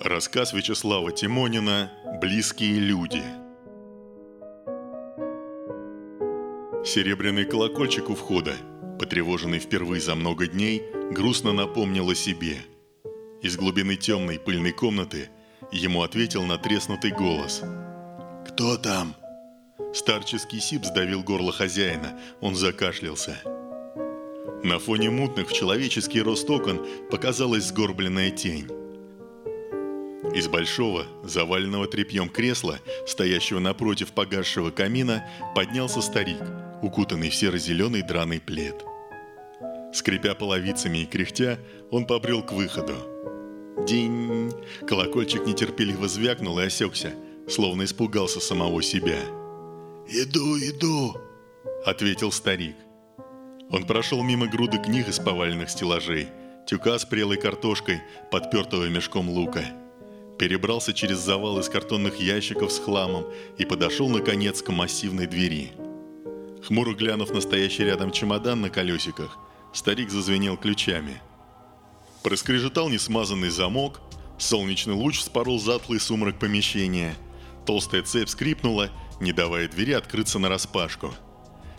Рассказ Вячеслава Тимонина «Близкие люди» Серебряный колокольчик у входа, потревоженный впервые за много дней, грустно напомнил о себе. Из глубины темной пыльной комнаты ему ответил натреснутый голос. «Кто там?» Старческий сип сдавил горло хозяина, он закашлялся. На фоне мутных в человеческий рост окон показалась сгорбленная тень. Из большого, заваленного тряпьем кресла, стоящего напротив погасшего камина, поднялся старик, укутанный в серо-зеленый драный плед. Скрипя половицами и кряхтя, он побрел к выходу. День! Колокольчик нетерпеливо звякнул и осекся, словно испугался самого себя – «Иду, иду», — ответил старик. Он прошел мимо груды книг из поваленных стеллажей, тюка с прелой картошкой, подпертого мешком лука. Перебрался через завал из картонных ящиков с хламом и подошел, наконец, к массивной двери. Хмуро глянув на стоящий рядом чемодан на колесиках, старик зазвенел ключами. Проскрежетал несмазанный замок, солнечный луч спорол затлый сумрак помещения, толстая цепь скрипнула, не давая двери открыться нараспашку.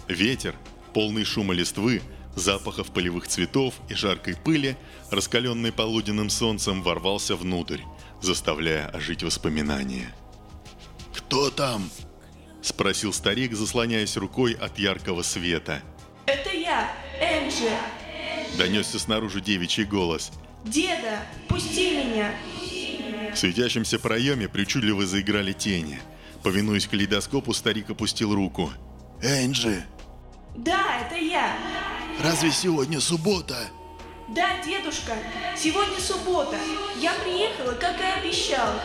Ветер, полный шума листвы, запахов полевых цветов и жаркой пыли, раскаленный полуденным солнцем, ворвался внутрь, заставляя ожить воспоминания. «Кто там?» – спросил старик, заслоняясь рукой от яркого света. «Это я, Энджи!» – донесся снаружи девичий голос. «Деда, пусти меня!» В светящемся проеме причудливо заиграли тени – Повинуясь калейдоскопу, старик опустил руку. «Энджи!» «Да, это я!» «Разве сегодня суббота?» «Да, дедушка, сегодня суббота. Я приехала, как и обещал».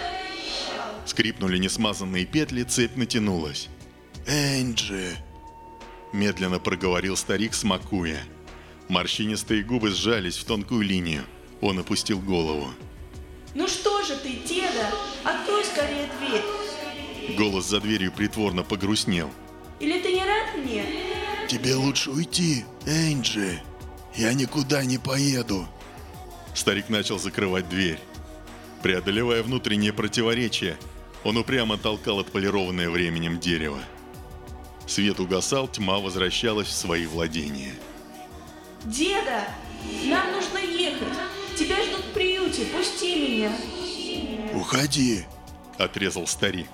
Скрипнули несмазанные петли, цепь натянулась. «Энджи!» Медленно проговорил старик, смакуя. Морщинистые губы сжались в тонкую линию. Он опустил голову. «Ну что же ты, деда? Открой скорее дверь!» Голос за дверью притворно погрустнел. Тебе лучше уйти, Энджи. Я никуда не поеду. Старик начал закрывать дверь. Преодолевая внутреннее противоречие, он упрямо толкал отполированное временем дерево. Свет угасал, тьма возвращалась в свои владения. «Деда, нам нужно ехать. Тебя ждут в приюте, пусти меня». «Уходи», — отрезал старик.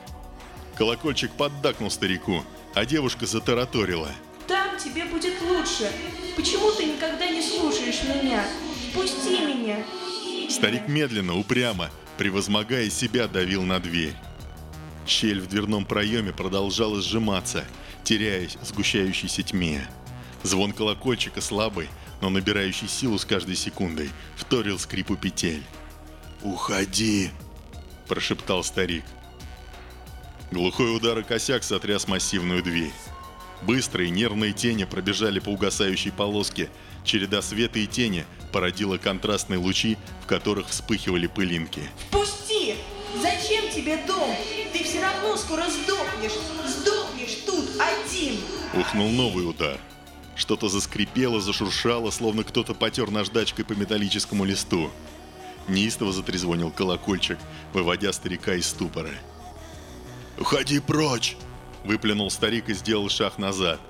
Колокольчик поддакнул старику, а девушка затараторила. «Там тебе будет лучше. Почему ты никогда не слушаешь меня? Пусти меня!» Старик медленно, упрямо, превозмогая себя, давил на дверь. Щель в дверном проеме продолжала сжиматься, теряясь в сгущающейся тьме. Звон колокольчика слабый, но набирающий силу с каждой секундой, вторил скрипу петель. «Уходи!» – прошептал старик. Глухой удар и косяк сотряс массивную дверь. Быстрые нервные тени пробежали по угасающей полоске. Череда света и тени породила контрастные лучи, в которых вспыхивали пылинки. «Пусти! Зачем тебе дом? Ты все равно скоро сдохнешь! Сдохнешь тут один!» Ухнул новый удар. Что-то заскрипело, зашуршало, словно кто-то потер наждачкой по металлическому листу. Неистово затрезвонил колокольчик, выводя старика из ступора. «Уходи прочь!» – выплюнул старик и сделал шаг назад.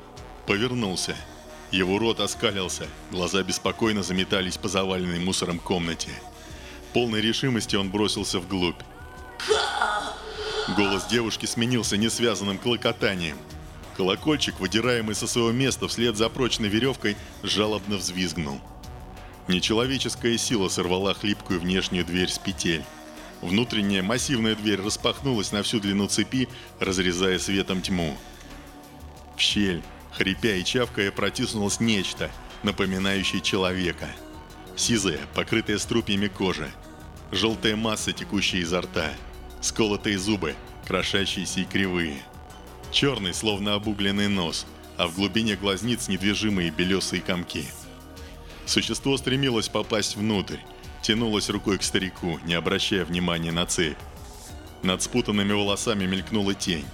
Повернулся. Его рот оскалился, глаза беспокойно заметались по заваленной мусором комнате. Полной решимости он бросился вглубь. Голос девушки сменился несвязанным клокотанием. Колокольчик, выдираемый со своего места вслед за прочной веревкой, жалобно взвизгнул. Нечеловеческая сила сорвала хлипкую внешнюю дверь с петель. Внутренняя массивная дверь распахнулась на всю длину цепи, разрезая светом тьму. В щель, хрипя и чавкая, протиснулось нечто, напоминающее человека. Сизая, покрытая струпьями кожа. Желтая масса, текущая изо рта. Сколотые зубы, крошащиеся и кривые. Черный, словно обугленный нос, а в глубине глазниц недвижимые белесые комки. Существо стремилось попасть внутрь, тянулась рукой к старику, не обращая внимания на цепь. Над спутанными волосами мелькнула тень.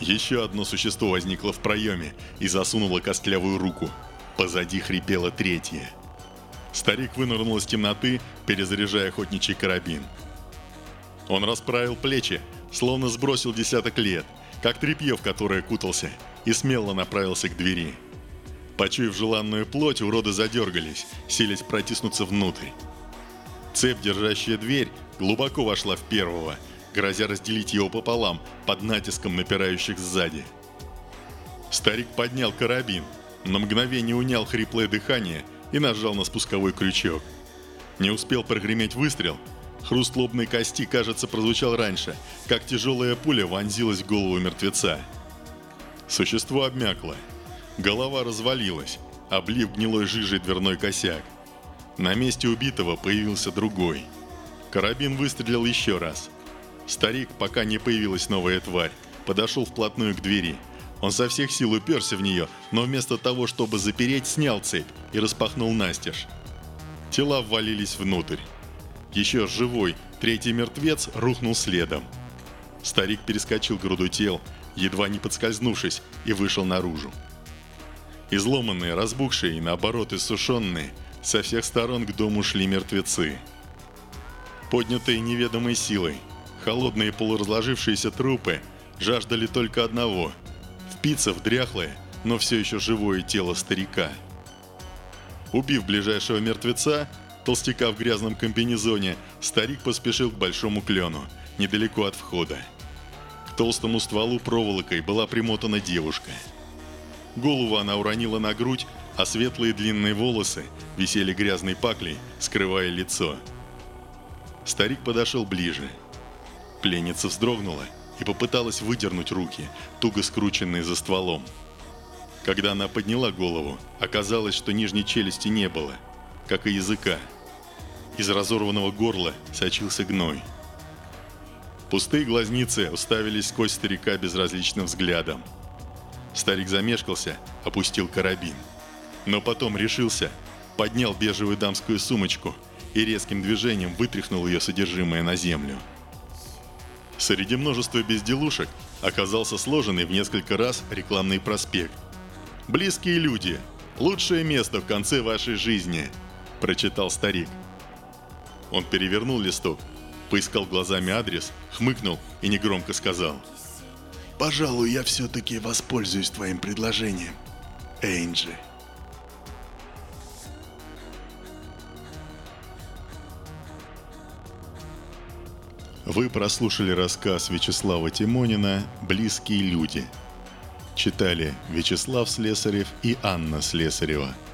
Еще одно существо возникло в проеме и засунуло костлявую руку. Позади хрипело третье. Старик вынырнул из темноты, перезаряжая охотничий карабин. Он расправил плечи, словно сбросил десяток лет, как тряпье, в которое кутался, и смело направился к двери. Почуяв желанную плоть, уроды задергались, силясь протиснуться внутрь. Цепь, держащая дверь, глубоко вошла в первого, грозя разделить его пополам под натиском напирающих сзади. Старик поднял карабин, на мгновение унял хриплое дыхание и нажал на спусковой крючок. Не успел прогреметь выстрел, хруст лобной кости, кажется, прозвучал раньше, как тяжелая пуля вонзилась в голову мертвеца. Существо обмякло – Голова развалилась, облив гнилой жижей дверной косяк. На месте убитого появился другой. Карабин выстрелил еще раз. Старик, пока не появилась новая тварь, подошел вплотную к двери. Он со всех сил уперся в нее, но вместо того, чтобы запереть, снял цепь и распахнул настежь. Тела ввалились внутрь. Еще живой, третий мертвец рухнул следом. Старик перескочил груду тел, едва не подскользнувшись, и вышел наружу. Изломанные, разбухшие и наоборот иссушенные, со всех сторон к дому шли мертвецы. Поднятые неведомой силой, холодные полуразложившиеся трупы жаждали только одного – впиться в дряхлое, но все еще живое тело старика. Убив ближайшего мертвеца, толстяка в грязном комбинезоне, старик поспешил к большому клену, недалеко от входа. К толстому стволу проволокой была примотана девушка – Голову она уронила на грудь, а светлые длинные волосы висели грязной паклей, скрывая лицо. Старик подошел ближе. Пленница вздрогнула и попыталась выдернуть руки, туго скрученные за стволом. Когда она подняла голову, оказалось, что нижней челюсти не было, как и языка. Из разорванного горла сочился гной. Пустые глазницы уставились сквозь старика безразличным взглядом – Старик замешкался, опустил карабин. Но потом решился, поднял бежевую дамскую сумочку и резким движением вытряхнул ее содержимое на землю. Среди множества безделушек оказался сложенный в несколько раз рекламный проспект. «Близкие люди. Лучшее место в конце вашей жизни», – прочитал старик. Он перевернул листок, поискал глазами адрес, хмыкнул и негромко сказал – Пожалуй, я все-таки воспользуюсь твоим предложением, Эйнджи. Вы прослушали рассказ Вячеслава Тимонина «Близкие люди». Читали Вячеслав Слесарев и Анна Слесарева –